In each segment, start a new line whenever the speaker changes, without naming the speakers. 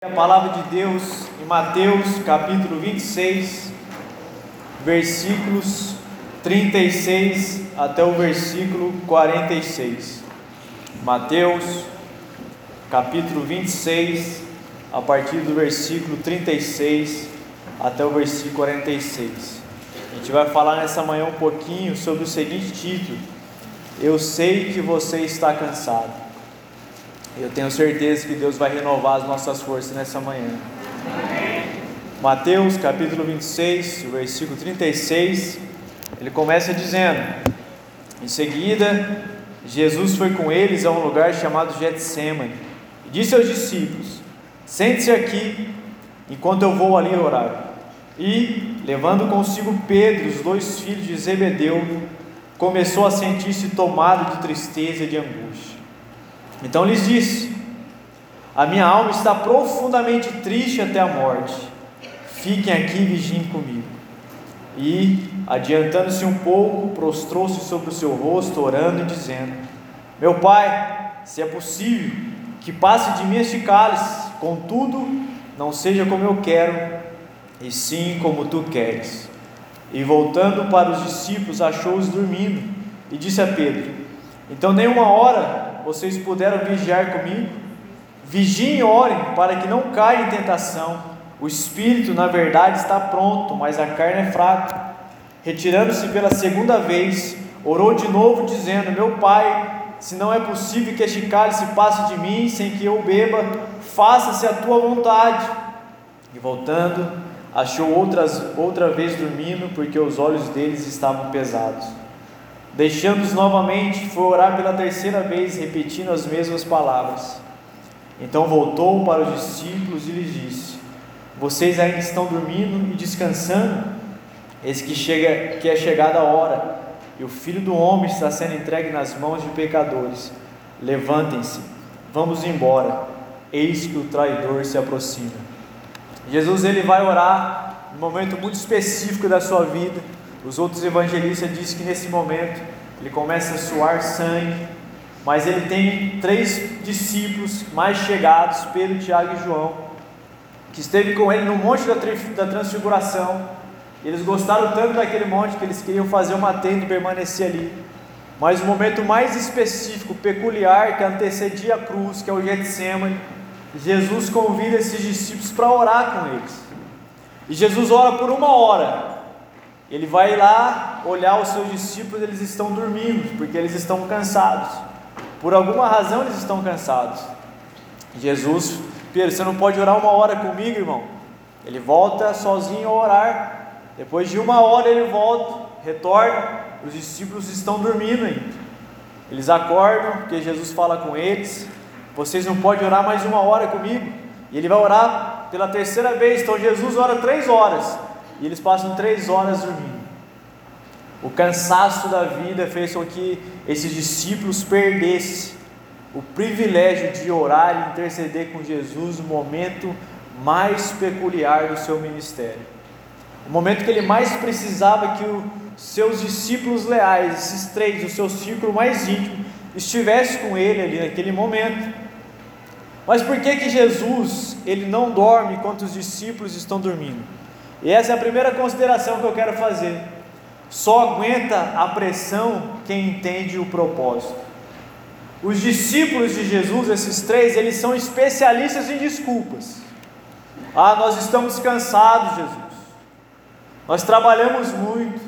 A palavra de Deus em Mateus capítulo 26, versículos 36 até o versículo 46. Mateus capítulo 26, a partir do versículo 36 até o versículo 46. A gente vai falar nessa manhã um pouquinho sobre o seguinte título: Eu sei que você está cansado. Eu tenho certeza que Deus vai renovar as nossas forças nessa manhã. Mateus capítulo 26, versículo 36, ele começa dizendo: Em seguida, Jesus foi com eles a um lugar chamado Getsemane e disse aos discípulos: Sente-se aqui enquanto eu vou ali orar. E, levando consigo Pedro, os dois filhos de Zebedeu, começou a sentir-se tomado de tristeza e de angústia. Então lhes disse: A minha alma está profundamente triste até a morte. Fiquem aqui e vigiem comigo. E, adiantando-se um pouco, prostrou-se sobre o seu rosto, orando e dizendo: Meu pai, se é possível, que passe de mim este cálice, contudo, não seja como eu quero, e sim como tu queres. E voltando para os discípulos, achou-os dormindo, e disse a Pedro: Então, nem uma hora vocês puderam vigiar comigo? Vigiem e orem para que não caia em tentação. O espírito, na verdade, está pronto, mas a carne é fraca. Retirando-se pela segunda vez, orou de novo, dizendo: Meu pai, se não é possível que este cálice passe de mim sem que eu beba, faça-se a tua vontade. E voltando, achou outras, outra vez dormindo, porque os olhos deles estavam pesados. Deixando-os novamente, foi orar pela terceira vez, repetindo as mesmas palavras. Então voltou para os discípulos e lhes disse: Vocês ainda estão dormindo e descansando? Eis que, chega, que é chegada a hora, e o filho do homem está sendo entregue nas mãos de pecadores. Levantem-se, vamos embora. Eis que o traidor se aproxima. Jesus ele vai orar num momento muito específico da sua vida os outros evangelistas dizem que nesse momento ele começa a suar sangue, mas ele tem três discípulos mais chegados, Pedro, Tiago e João, que esteve com ele no monte da transfiguração. Eles gostaram tanto daquele monte que eles queriam fazer uma tenda e permanecer ali. Mas o momento mais específico, peculiar, que antecedia a cruz, que é o Getsemane, Jesus convida esses discípulos para orar com eles. E Jesus ora por uma hora, ele vai lá olhar os seus discípulos, eles estão dormindo, porque eles estão cansados. Por alguma razão eles estão cansados. Jesus, Pedro, você não pode orar uma hora comigo, irmão? Ele volta sozinho a orar. Depois de uma hora ele volta, retorna. Os discípulos estão dormindo ainda. Eles acordam, porque Jesus fala com eles: Vocês não podem orar mais uma hora comigo? E ele vai orar pela terceira vez. Então Jesus ora três horas. E eles passam três horas dormindo. O cansaço da vida fez com que esses discípulos perdessem o privilégio de orar e interceder com Jesus no momento mais peculiar do seu ministério. O momento que ele mais precisava que os seus discípulos leais, esses três, o seu círculo mais íntimo, estivesse com ele ali naquele momento. Mas por que que Jesus, ele não dorme enquanto os discípulos estão dormindo? E essa é a primeira consideração que eu quero fazer. Só aguenta a pressão quem entende o propósito. Os discípulos de Jesus, esses três, eles são especialistas em desculpas. Ah, nós estamos cansados, Jesus. Nós trabalhamos muito.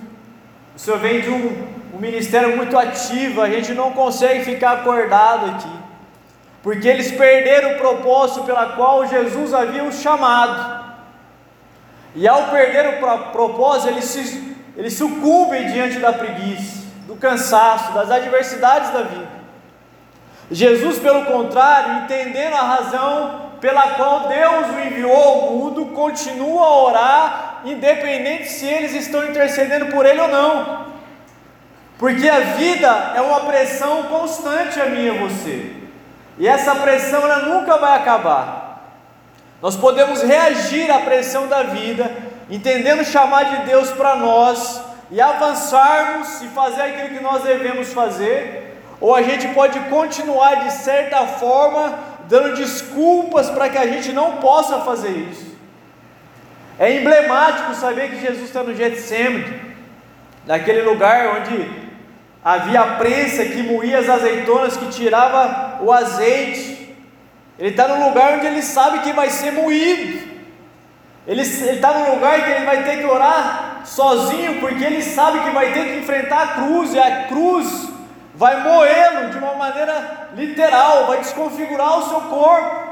O Senhor vem de um, um ministério muito ativo, a gente não consegue ficar acordado aqui. Porque eles perderam o propósito pela qual Jesus havia os chamado. E ao perder o propósito, eles, se, eles sucumbem diante da preguiça, do cansaço, das adversidades da vida. Jesus, pelo contrário, entendendo a razão pela qual Deus o enviou ao mundo, continua a orar, independente se eles estão intercedendo por ele ou não. Porque a vida é uma pressão constante a mim e a você. E essa pressão ela nunca vai acabar. Nós podemos reagir à pressão da vida, entendendo chamar de Deus para nós e avançarmos e fazer aquilo que nós devemos fazer, ou a gente pode continuar de certa forma dando desculpas para que a gente não possa fazer isso. É emblemático saber que Jesus está no Getsemane, naquele lugar onde havia a prensa que moía as azeitonas, que tirava o azeite. Ele está no lugar onde ele sabe que vai ser moído. Ele está no lugar que ele vai ter que orar sozinho, porque ele sabe que vai ter que enfrentar a cruz, e a cruz vai moê-lo de uma maneira literal, vai desconfigurar o seu corpo.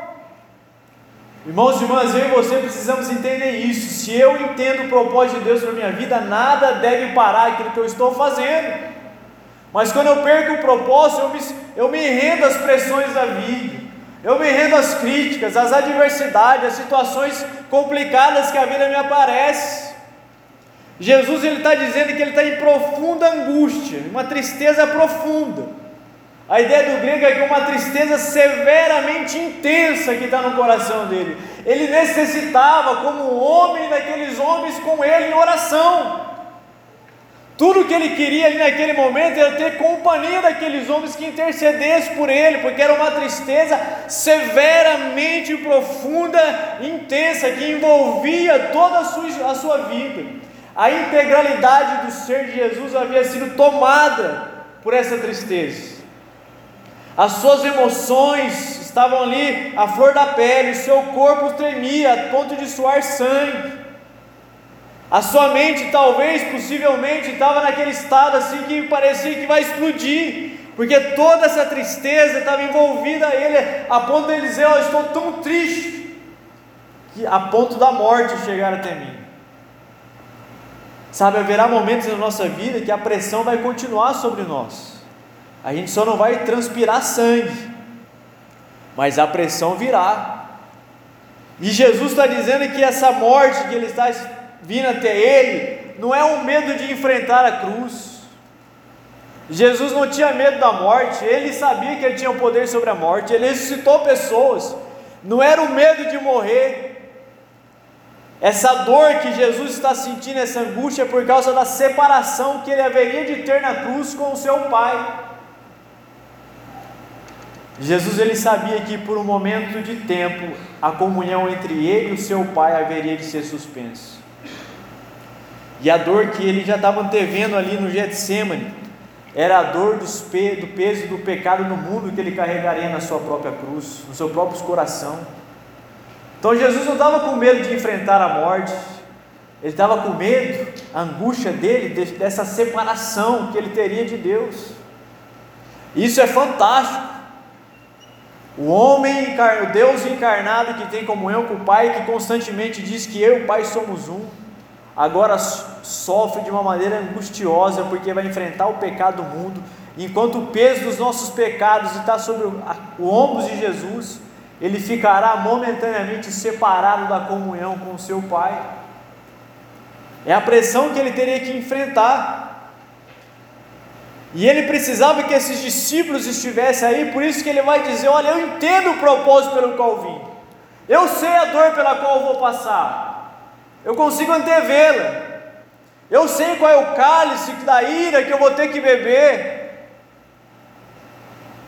Irmãos e irmãs, eu e você precisamos entender isso. Se eu entendo o propósito de Deus para minha vida, nada deve parar aquilo que eu estou fazendo. Mas quando eu perco o propósito, eu me, eu me rendo às pressões da vida, eu me rendo às críticas, às adversidades, às situações complicadas que a vida me aparece. Jesus ele está dizendo que ele está em profunda angústia, uma tristeza profunda. A ideia do grego é que uma tristeza severamente intensa que está no coração dele. Ele necessitava, como homem daqueles homens, com ele em oração. Tudo que ele queria ali naquele momento era ter companhia daqueles homens que intercedessem por ele, porque era uma tristeza severamente profunda, intensa, que envolvia toda a sua, a sua vida. A integralidade do ser de Jesus havia sido tomada por essa tristeza. As suas emoções estavam ali à flor da pele, o seu corpo tremia a ponto de suar sangue. A sua mente, talvez, possivelmente, estava naquele estado assim que parecia que vai explodir, porque toda essa tristeza estava envolvida a ele, a ponto de ele dizer: Eu estou tão triste, que a ponto da morte chegar até mim. Sabe, haverá momentos na nossa vida que a pressão vai continuar sobre nós, a gente só não vai transpirar sangue, mas a pressão virá. E Jesus está dizendo que essa morte que ele está vindo até ele, não é um medo de enfrentar a cruz. Jesus não tinha medo da morte, ele sabia que ele tinha o poder sobre a morte, ele ressuscitou pessoas, não era o medo de morrer. Essa dor que Jesus está sentindo, essa angústia, é por causa da separação que ele haveria de ter na cruz com o seu Pai. Jesus ele sabia que por um momento de tempo a comunhão entre ele e o seu Pai haveria de ser suspensa. E a dor que ele já estava antevendo ali no Getsemane era a dor do peso do pecado no mundo que ele carregaria na sua própria cruz, no seu próprio coração. Então Jesus não estava com medo de enfrentar a morte, ele estava com medo, a angústia dele, dessa separação que ele teria de Deus. Isso é fantástico. O homem, o Deus encarnado que tem comunhão com o Pai, que constantemente diz que eu e o Pai somos um agora sofre de uma maneira angustiosa porque vai enfrentar o pecado do mundo, enquanto o peso dos nossos pecados está sobre o ombro de Jesus, ele ficará momentaneamente separado da comunhão com o seu Pai. É a pressão que ele teria que enfrentar. E ele precisava que esses discípulos estivessem aí, por isso que ele vai dizer: Olha, eu entendo o propósito pelo qual vim, eu sei a dor pela qual vou passar, eu consigo antevê-la. Eu sei qual é o cálice da ira que eu vou ter que beber.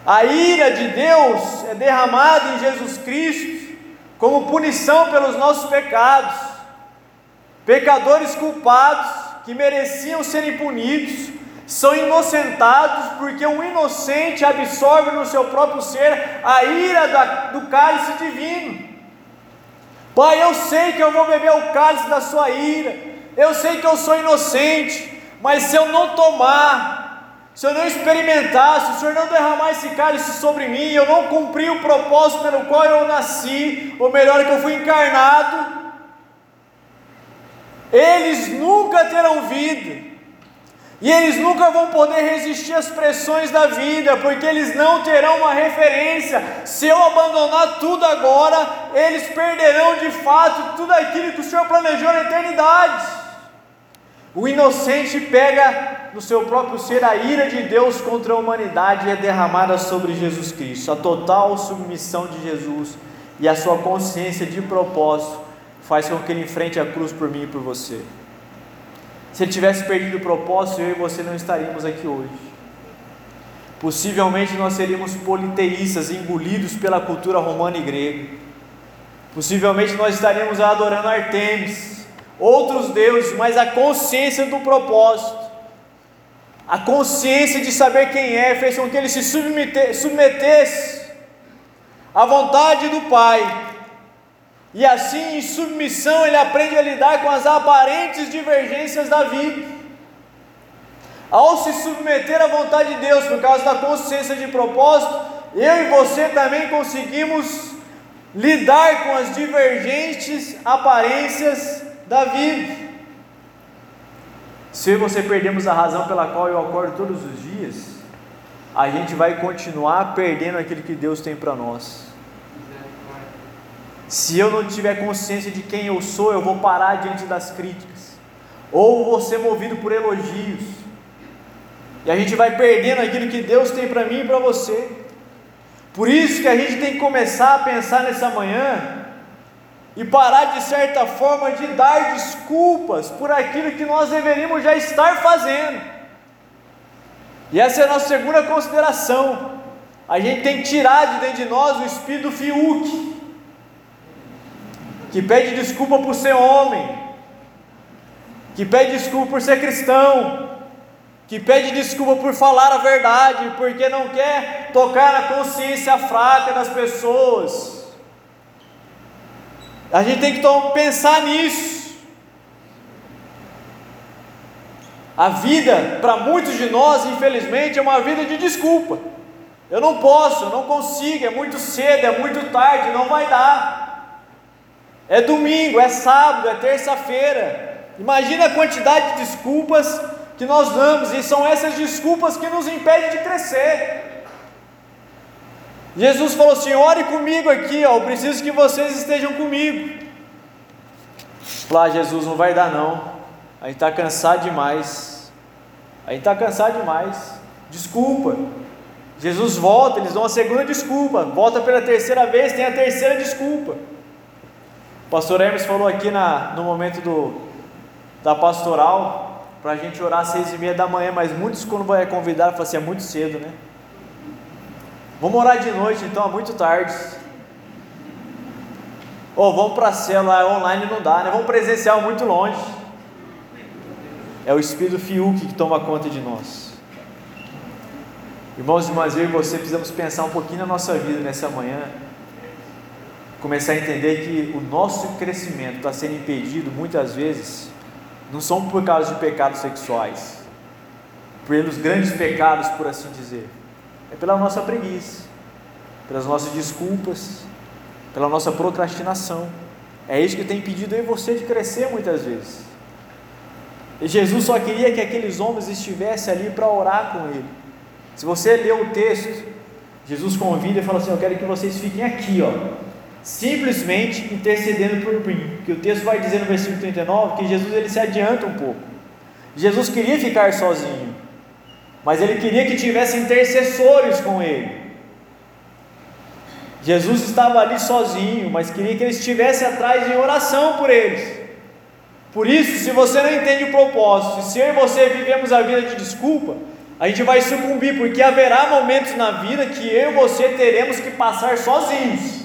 A ira de Deus é derramada em Jesus Cristo como punição pelos nossos pecados. Pecadores culpados que mereciam serem punidos são inocentados porque um inocente absorve no seu próprio ser a ira do cálice divino. Pai, eu sei que eu vou beber o cálice da sua ira, eu sei que eu sou inocente, mas se eu não tomar, se eu não experimentar, se o Senhor não derramar esse cálice sobre mim, eu não cumprir o propósito pelo qual eu nasci, ou melhor, que eu fui encarnado, eles nunca terão vida. E eles nunca vão poder resistir às pressões da vida, porque eles não terão uma referência. Se eu abandonar tudo agora, eles perderão de fato tudo aquilo que o Senhor planejou na eternidade. O inocente pega no seu próprio ser a ira de Deus contra a humanidade e é derramada sobre Jesus Cristo. A total submissão de Jesus e a sua consciência de propósito faz com que ele enfrente a cruz por mim e por você. Se ele tivesse perdido o propósito, eu e você não estaríamos aqui hoje. Possivelmente nós seríamos politeístas, engolidos pela cultura romana e grega. Possivelmente nós estaríamos adorando Artemis, outros deuses, mas a consciência do propósito, a consciência de saber quem é, fez com que ele se submetesse à vontade do Pai. E assim, em submissão, ele aprende a lidar com as aparentes divergências da vida. Ao se submeter à vontade de Deus por causa da consciência de propósito, eu e você também conseguimos lidar com as divergentes aparências da vida. Se eu e você perdemos a razão pela qual eu acordo todos os dias, a gente vai continuar perdendo aquilo que Deus tem para nós. Se eu não tiver consciência de quem eu sou, eu vou parar diante das críticas, ou vou ser movido por elogios, e a gente vai perdendo aquilo que Deus tem para mim e para você. Por isso que a gente tem que começar a pensar nessa manhã e parar de certa forma de dar desculpas por aquilo que nós deveríamos já estar fazendo. E essa é a nossa segunda consideração. A gente tem que tirar de dentro de nós o espírito fiúque, que pede desculpa por ser homem, que pede desculpa por ser cristão, que pede desculpa por falar a verdade, porque não quer tocar na consciência fraca das pessoas. A gente tem que pensar nisso. A vida, para muitos de nós, infelizmente, é uma vida de desculpa. Eu não posso, eu não consigo, é muito cedo, é muito tarde, não vai dar. É domingo, é sábado, é terça-feira. Imagina a quantidade de desculpas que nós damos, e são essas desculpas que nos impedem de crescer. Jesus falou assim: ore comigo aqui, ó, eu preciso que vocês estejam comigo. Lá, Jesus, não vai dar não, a gente está cansado demais, a gente está cansado demais, desculpa. Jesus volta, eles dão a segunda desculpa, volta pela terceira vez, tem a terceira desculpa. Pastor Hermes falou aqui na, no momento do, da pastoral, para a gente orar às seis e meia da manhã, mas muitos quando vai convidar, falam assim, é muito cedo, né? Vamos orar de noite, então, é muito tarde. Ou oh, vamos para a célula, online não dá, né? Vamos presencial muito longe. É o Espírito Fiuk que toma conta de nós. Irmãos e irmãs, eu e você precisamos pensar um pouquinho na nossa vida nessa manhã. Começar a entender que o nosso crescimento está sendo impedido muitas vezes não são por causa de pecados sexuais, pelos grandes pecados, por assim dizer, é pela nossa preguiça, pelas nossas desculpas, pela nossa procrastinação. É isso que tem impedido eu você de crescer muitas vezes. E Jesus só queria que aqueles homens estivessem ali para orar com ele. Se você ler o texto, Jesus convida e fala assim: Eu quero que vocês fiquem aqui, ó, simplesmente intercedendo por mim. Que o texto vai dizer no versículo 39 que Jesus ele se adianta um pouco. Jesus queria ficar sozinho, mas ele queria que tivesse intercessores com ele. Jesus estava ali sozinho, mas queria que ele estivesse atrás em oração por eles. Por isso, se você não entende o propósito, se eu e você vivemos a vida de desculpa, a gente vai sucumbir, porque haverá momentos na vida que eu e você teremos que passar sozinhos.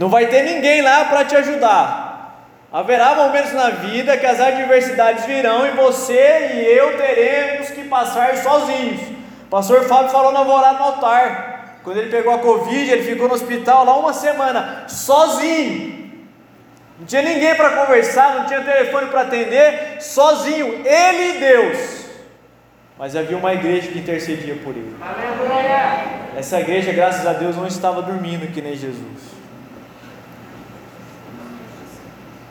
Não vai ter ninguém lá para te ajudar. Haverá momentos na vida que as adversidades virão e você e eu teremos que passar sozinhos. O pastor Fábio falou na orar no altar. Quando ele pegou a Covid, ele ficou no hospital lá uma semana, sozinho. Não tinha ninguém para conversar, não tinha telefone para atender, sozinho, ele e Deus. Mas havia uma igreja que intercedia por ele. Essa igreja, graças a Deus, não estava dormindo que nem Jesus.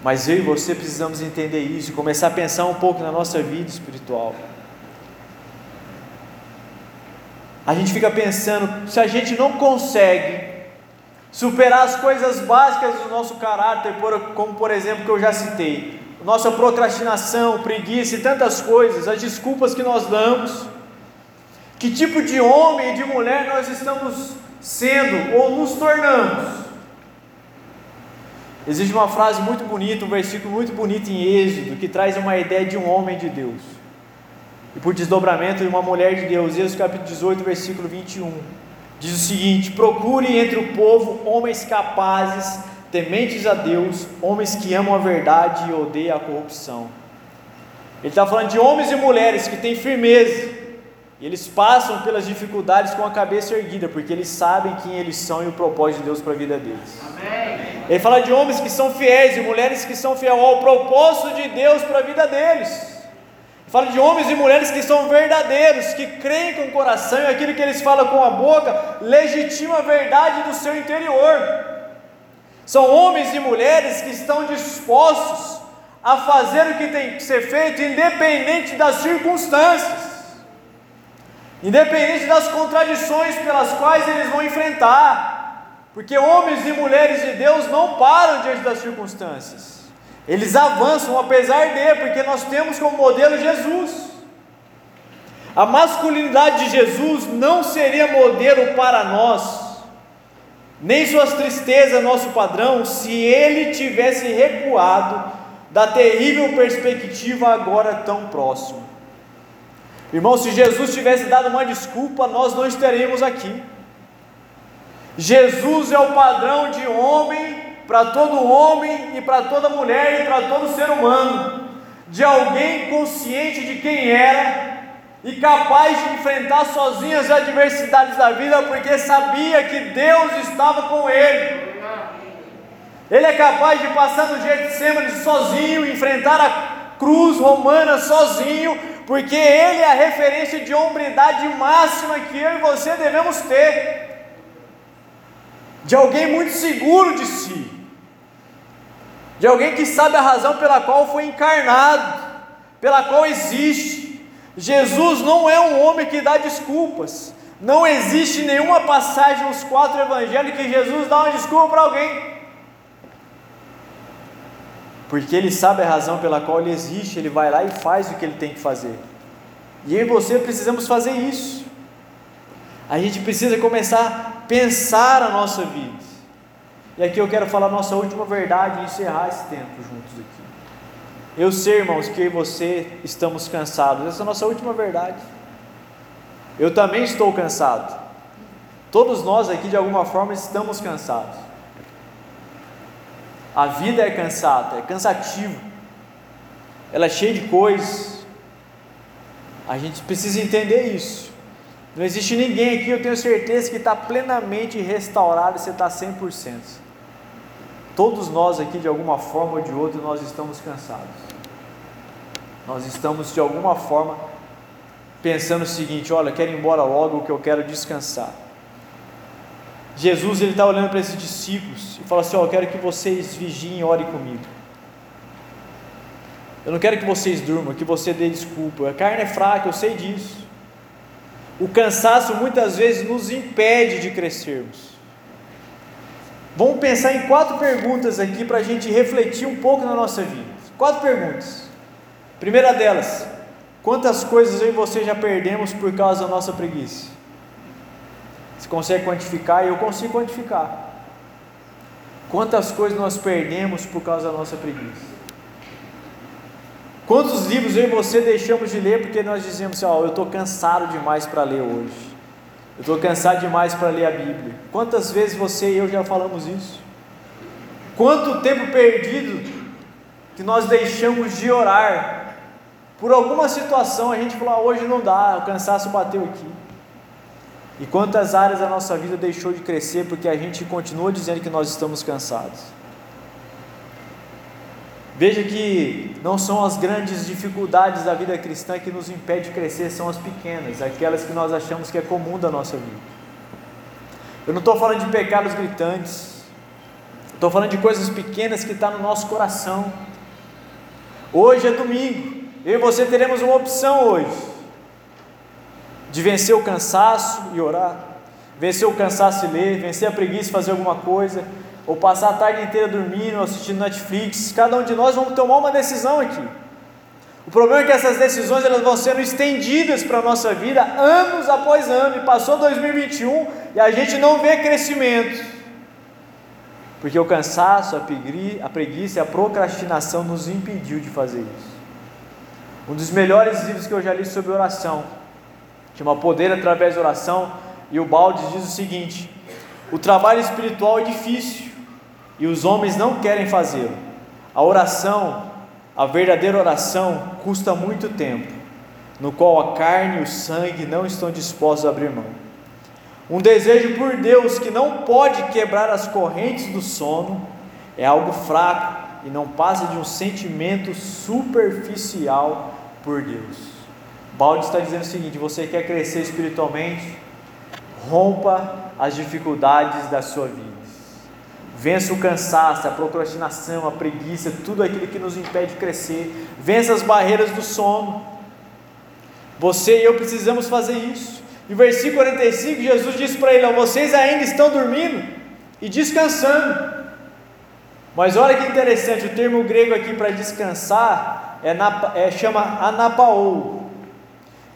Mas eu e você precisamos entender isso e começar a pensar um pouco na nossa vida espiritual. A gente fica pensando, se a gente não consegue superar as coisas básicas do nosso caráter, como por exemplo que eu já citei, nossa procrastinação, preguiça e tantas coisas, as desculpas que nós damos, que tipo de homem e de mulher nós estamos sendo ou nos tornamos? Existe uma frase muito bonita, um versículo muito bonito em Êxodo, que traz uma ideia de um homem de Deus. e por desdobramento de uma mulher de Deus. Êxodo capítulo 18, versículo 21. Diz o seguinte: Procure entre o povo homens capazes, tementes a Deus, homens que amam a verdade e odeiam a corrupção. Ele está falando de homens e mulheres que têm firmeza, e eles passam pelas dificuldades com a cabeça erguida, porque eles sabem quem eles são e o propósito de Deus para a vida deles. Amém. Ele fala de homens que são fiéis e mulheres que são fiéis ao propósito de Deus para a vida deles. Fala de homens e mulheres que são verdadeiros, que creem com o coração e aquilo que eles falam com a boca legitima a verdade do seu interior. São homens e mulheres que estão dispostos a fazer o que tem que ser feito, independente das circunstâncias, independente das contradições pelas quais eles vão enfrentar, porque homens e mulheres de Deus não param diante das circunstâncias. Eles avançam apesar de, porque nós temos como modelo Jesus. A masculinidade de Jesus não seria modelo para nós, nem suas tristezas nosso padrão, se ele tivesse recuado da terrível perspectiva agora tão próximo. Irmão, se Jesus tivesse dado uma desculpa, nós não estaríamos aqui. Jesus é o padrão de homem para todo homem e para toda mulher e para todo ser humano, de alguém consciente de quem era e capaz de enfrentar sozinho as adversidades da vida, porque sabia que Deus estava com ele. Ele é capaz de passar no Getsemane sozinho, enfrentar a cruz romana sozinho, porque ele é a referência de hombridade máxima que eu e você devemos ter. De alguém muito seguro de si de alguém que sabe a razão pela qual foi encarnado, pela qual existe. Jesus não é um homem que dá desculpas. Não existe nenhuma passagem nos quatro evangelhos que Jesus dá uma desculpa para alguém. Porque ele sabe a razão pela qual ele existe, ele vai lá e faz o que ele tem que fazer. E eu e você precisamos fazer isso. A gente precisa começar a pensar a nossa vida. E aqui eu quero falar nossa última verdade e encerrar esse tempo juntos aqui. Eu sei, irmãos, que eu e você estamos cansados. Essa é a nossa última verdade. Eu também estou cansado. Todos nós aqui, de alguma forma, estamos cansados. A vida é cansada, é cansativa. Ela é cheia de coisas. A gente precisa entender isso. Não existe ninguém aqui, eu tenho certeza, que está plenamente restaurado e você está 100%. Todos nós aqui, de alguma forma ou de outra, nós estamos cansados. Nós estamos, de alguma forma, pensando o seguinte: olha, quero ir embora logo, que eu quero descansar. Jesus ele está olhando para esses discípulos e fala assim: ó, eu quero que vocês vigiem e orem comigo. Eu não quero que vocês durmam, que você dê desculpa. A carne é fraca, eu sei disso. O cansaço muitas vezes nos impede de crescermos. Vamos pensar em quatro perguntas aqui para a gente refletir um pouco na nossa vida. Quatro perguntas. Primeira delas: quantas coisas eu e você já perdemos por causa da nossa preguiça? Você consegue quantificar? Eu consigo quantificar. Quantas coisas nós perdemos por causa da nossa preguiça? Quantos livros eu e você deixamos de ler porque nós dizemos assim: Ó, eu estou cansado demais para ler hoje. Eu estou cansado demais para ler a Bíblia. Quantas vezes você e eu já falamos isso? Quanto tempo perdido que nós deixamos de orar por alguma situação, a gente falou, ah, hoje não dá, o cansaço bateu aqui. E quantas áreas da nossa vida deixou de crescer porque a gente continua dizendo que nós estamos cansados? Veja que não são as grandes dificuldades da vida cristã que nos impedem de crescer, são as pequenas, aquelas que nós achamos que é comum da nossa vida. Eu não estou falando de pecados gritantes, estou falando de coisas pequenas que estão tá no nosso coração. Hoje é domingo, eu e você teremos uma opção hoje de vencer o cansaço e orar, vencer o cansaço e ler, vencer a preguiça e fazer alguma coisa, ou passar a tarde inteira dormindo, assistindo Netflix, cada um de nós vamos tomar uma decisão aqui. O problema é que essas decisões elas vão sendo estendidas para a nossa vida anos após ano, e passou 2021 e a gente não vê crescimento, porque o cansaço, a preguiça, a procrastinação nos impediu de fazer isso. Um dos melhores livros que eu já li sobre oração, chama Poder através da Oração, e o Balde diz o seguinte: o trabalho espiritual é difícil e os homens não querem fazê-lo. A oração, a verdadeira oração, custa muito tempo, no qual a carne e o sangue não estão dispostos a abrir mão. Um desejo por Deus que não pode quebrar as correntes do sono é algo fraco e não passa de um sentimento superficial por Deus. Balde está dizendo o seguinte: você quer crescer espiritualmente? Rompa as dificuldades da sua vida. Vença o cansaço, a procrastinação, a preguiça, tudo aquilo que nos impede de crescer. Vença as barreiras do sono. Você e eu precisamos fazer isso. Em versículo 45, Jesus disse para ele: Vocês ainda estão dormindo e descansando. Mas olha que interessante, o termo grego aqui para descansar é, é, chama anapaou,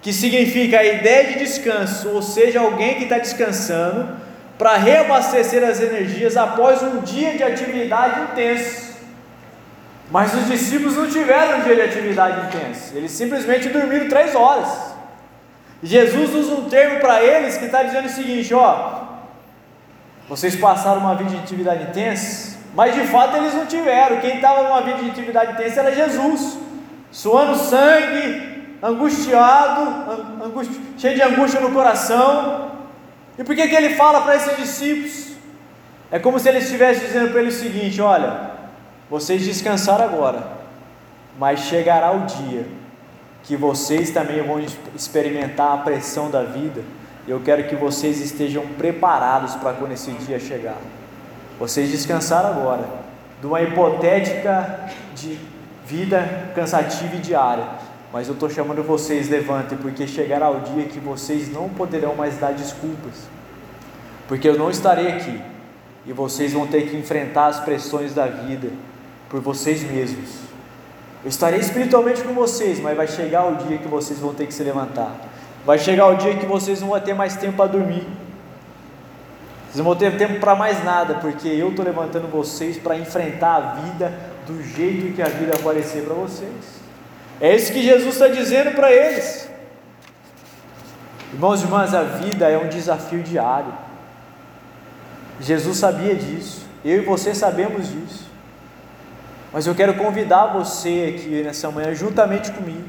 que significa a ideia de descanso, ou seja, alguém que está descansando para reabastecer as energias após um dia de atividade intensa. Mas os discípulos não tiveram um dia de atividade intensa, eles simplesmente dormiram três horas. Jesus usa um termo para eles que está dizendo o seguinte: ó, vocês passaram uma vida de atividade intensa, mas de fato eles não tiveram. Quem estava numa vida de atividade intensa era Jesus, suando sangue, angustiado, angusti cheio de angústia no coração. E por que, que ele fala para esses discípulos? É como se ele estivesse dizendo para eles o seguinte: olha, vocês descansaram agora, mas chegará o dia que vocês também vão experimentar a pressão da vida. Eu quero que vocês estejam preparados para quando esse dia chegar. Vocês descansaram agora de uma hipotética de vida cansativa e diária, mas eu estou chamando vocês, levantem, porque chegará o dia que vocês não poderão mais dar desculpas, porque eu não estarei aqui e vocês vão ter que enfrentar as pressões da vida por vocês mesmos. Eu estarei espiritualmente com vocês, mas vai chegar o dia que vocês vão ter que se levantar. Vai chegar o dia que vocês não vão ter mais tempo para dormir. Vocês não vão ter tempo para mais nada, porque eu estou levantando vocês para enfrentar a vida do jeito que a vida aparecer para vocês. É isso que Jesus está dizendo para eles. Irmãos e irmãs, a vida é um desafio diário. Jesus sabia disso, eu e você sabemos disso. Mas eu quero convidar você aqui nessa manhã, juntamente comigo,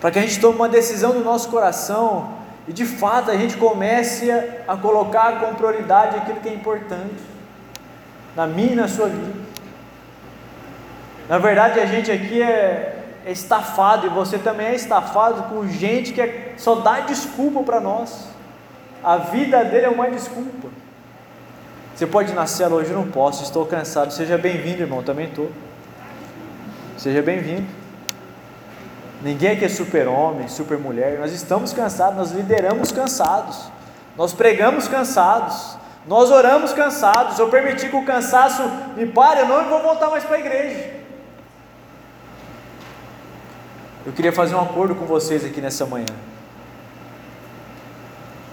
para que a gente tome uma decisão no nosso coração e de fato a gente comece a colocar com prioridade aquilo que é importante na minha e na sua vida. Na verdade, a gente aqui é estafado e você também é estafado com gente que é, só dá desculpa para nós. A vida dele é uma desculpa. Você pode nascer hoje, não posso, estou cansado. Seja bem-vindo, irmão, também estou. Seja bem-vindo. Ninguém aqui é super-homem, super-mulher. Nós estamos cansados, nós lideramos cansados, nós pregamos cansados, nós oramos cansados. Eu permiti que o cansaço me pare, eu não vou voltar mais para a igreja. Eu queria fazer um acordo com vocês aqui nessa manhã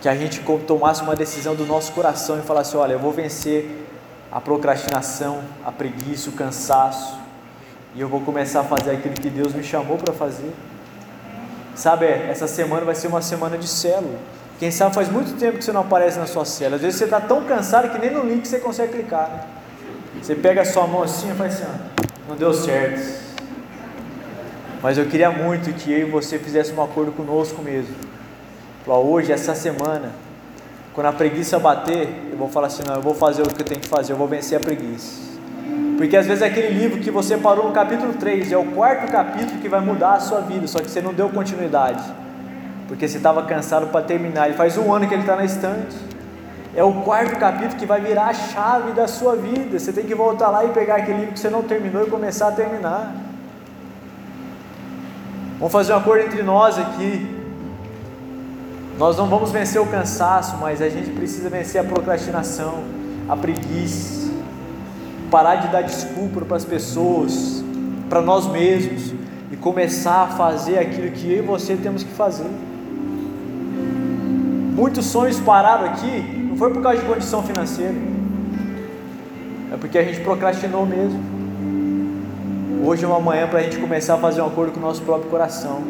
que a gente tomasse uma decisão do nosso coração e falasse: olha, eu vou vencer a procrastinação, a preguiça, o cansaço, e eu vou começar a fazer aquilo que Deus me chamou para fazer. Sabe, essa semana vai ser uma semana de célula. Quem sabe faz muito tempo que você não aparece na sua célula. Às vezes você está tão cansado que nem no link você consegue clicar. Né? Você pega a sua mão assim e faz assim: ó, não deu certo. Mas eu queria muito que eu e você fizesse um acordo conosco mesmo hoje, essa semana, quando a preguiça bater, eu vou falar assim: não, eu vou fazer o que eu tenho que fazer, eu vou vencer a preguiça. Porque às vezes é aquele livro que você parou no capítulo 3, é o quarto capítulo que vai mudar a sua vida, só que você não deu continuidade, porque você estava cansado para terminar. Ele faz um ano que ele está na estante. É o quarto capítulo que vai virar a chave da sua vida. Você tem que voltar lá e pegar aquele livro que você não terminou e começar a terminar. Vamos fazer um acordo entre nós aqui. Nós não vamos vencer o cansaço, mas a gente precisa vencer a procrastinação, a preguiça, parar de dar desculpa para as pessoas, para nós mesmos e começar a fazer aquilo que eu e você temos que fazer. Muitos sonhos pararam aqui, não foi por causa de condição financeira, é porque a gente procrastinou mesmo. Hoje é uma manhã para a gente começar a fazer um acordo com o nosso próprio coração.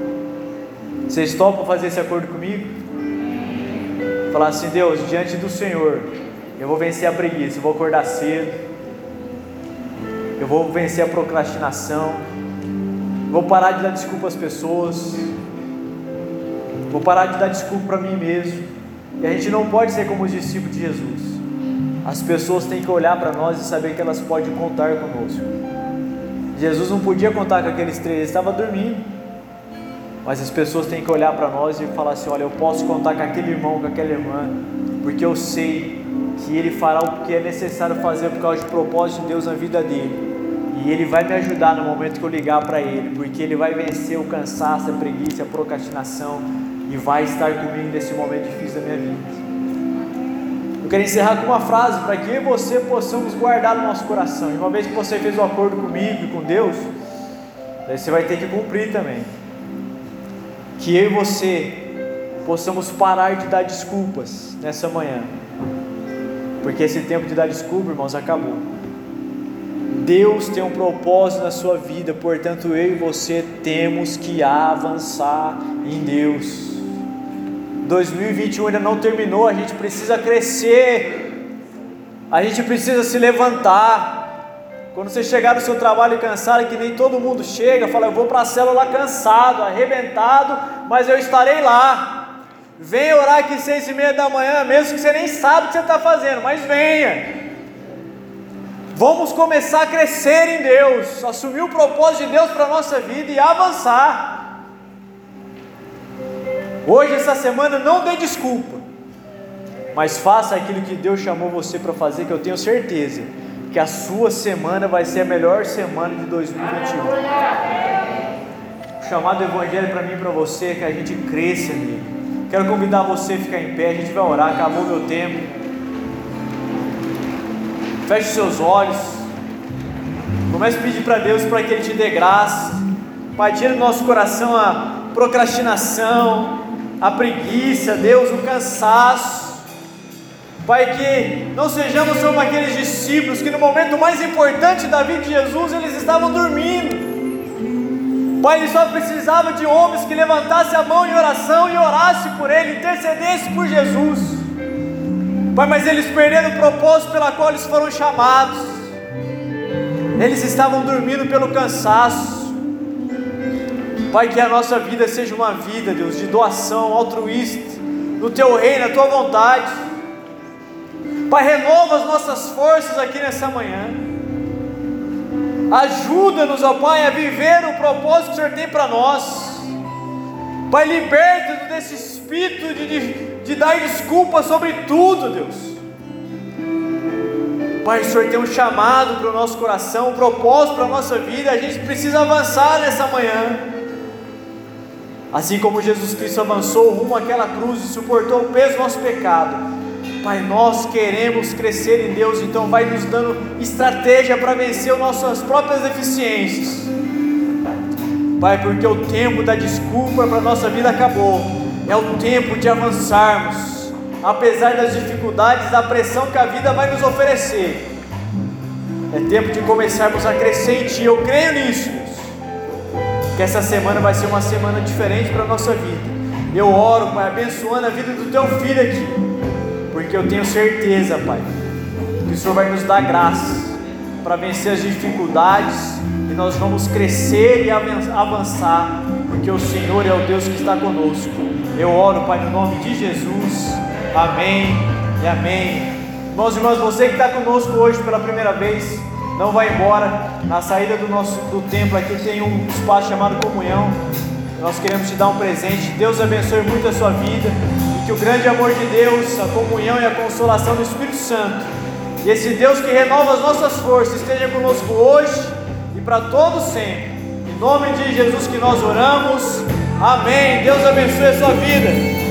Vocês topam fazer esse acordo comigo? Falar assim, Deus, diante do Senhor, eu vou vencer a preguiça, eu vou acordar cedo, eu vou vencer a procrastinação, vou parar de dar desculpa às pessoas, vou parar de dar desculpa para mim mesmo. E a gente não pode ser como os discípulos de Jesus. As pessoas têm que olhar para nós e saber que elas podem contar conosco. Jesus não podia contar com aqueles três, ele estava dormindo. Mas as pessoas têm que olhar para nós e falar assim: olha, eu posso contar com aquele irmão, com aquela irmã, porque eu sei que ele fará o que é necessário fazer por causa do propósito de Deus na vida dele. E ele vai me ajudar no momento que eu ligar para ele, porque ele vai vencer o cansaço, a preguiça, a procrastinação e vai estar comigo nesse momento difícil da minha vida. Eu quero encerrar com uma frase para que eu e você possamos guardar no nosso coração. E uma vez que você fez o um acordo comigo e com Deus, você vai ter que cumprir também. Que eu e você possamos parar de dar desculpas nessa manhã. Porque esse tempo de dar desculpa, irmãos, acabou. Deus tem um propósito na sua vida, portanto eu e você temos que avançar em Deus. 2021 ainda não terminou, a gente precisa crescer, a gente precisa se levantar. Quando você chegar no seu trabalho cansado, que nem todo mundo chega, fala: Eu vou para a célula cansado, arrebentado, mas eu estarei lá. Venha orar aqui seis e meia da manhã, mesmo que você nem sabe o que você está fazendo, mas venha. Vamos começar a crescer em Deus, assumir o propósito de Deus para a nossa vida e avançar. Hoje, essa semana, não dê desculpa, mas faça aquilo que Deus chamou você para fazer, que eu tenho certeza que a sua semana vai ser a melhor semana de 2021. O chamado do Evangelho para mim e para você é que a gente cresça nele. Quero convidar você a ficar em pé, a gente vai orar, acabou meu tempo. Feche seus olhos. Comece a pedir para Deus para que Ele te dê graça. Pai, tira do nosso coração a procrastinação, a preguiça, Deus, o cansaço. Pai, que não sejamos como aqueles discípulos que no momento mais importante da vida de Jesus eles estavam dormindo. Pai, ele só precisava de homens que levantassem a mão em oração e orassem por ele, intercedessem por Jesus. Pai, mas eles perderam o propósito pela qual eles foram chamados. Eles estavam dormindo pelo cansaço. Pai, que a nossa vida seja uma vida, Deus, de doação altruísta, no Teu reino, na Tua vontade. Pai, renova as nossas forças aqui nessa manhã. Ajuda-nos, ó Pai, a viver o propósito que o Senhor tem para nós. Pai, liberta-nos desse espírito de, de, de dar desculpa sobre tudo, Deus. Pai, o Senhor tem um chamado para o nosso coração, um propósito para a nossa vida, a gente precisa avançar nessa manhã. Assim como Jesus Cristo avançou rumo àquela cruz e suportou o peso do nosso pecado, Pai, nós queremos crescer em Deus, então vai nos dando estratégia para vencer as nossas próprias deficiências. Pai, porque o tempo da desculpa para a nossa vida acabou, é o tempo de avançarmos, apesar das dificuldades, da pressão que a vida vai nos oferecer. É tempo de começarmos a crescer em Ti, eu creio nisso que essa semana vai ser uma semana diferente para a nossa vida. Eu oro, Pai, abençoando a vida do teu filho aqui, porque eu tenho certeza, Pai, que o Senhor vai nos dar graça para vencer as dificuldades e nós vamos crescer e avançar, porque o Senhor é o Deus que está conosco. Eu oro, Pai, no nome de Jesus. Amém e amém. Irmãos e irmãs, você que está conosco hoje pela primeira vez, não vai embora. Na saída do nosso do templo aqui tem um espaço chamado comunhão. Nós queremos te dar um presente. Deus abençoe muito a sua vida e que o grande amor de Deus, a comunhão e a consolação do Espírito Santo, e esse Deus que renova as nossas forças, esteja conosco hoje e para todos sempre. Em nome de Jesus que nós oramos. Amém. Deus abençoe a sua vida.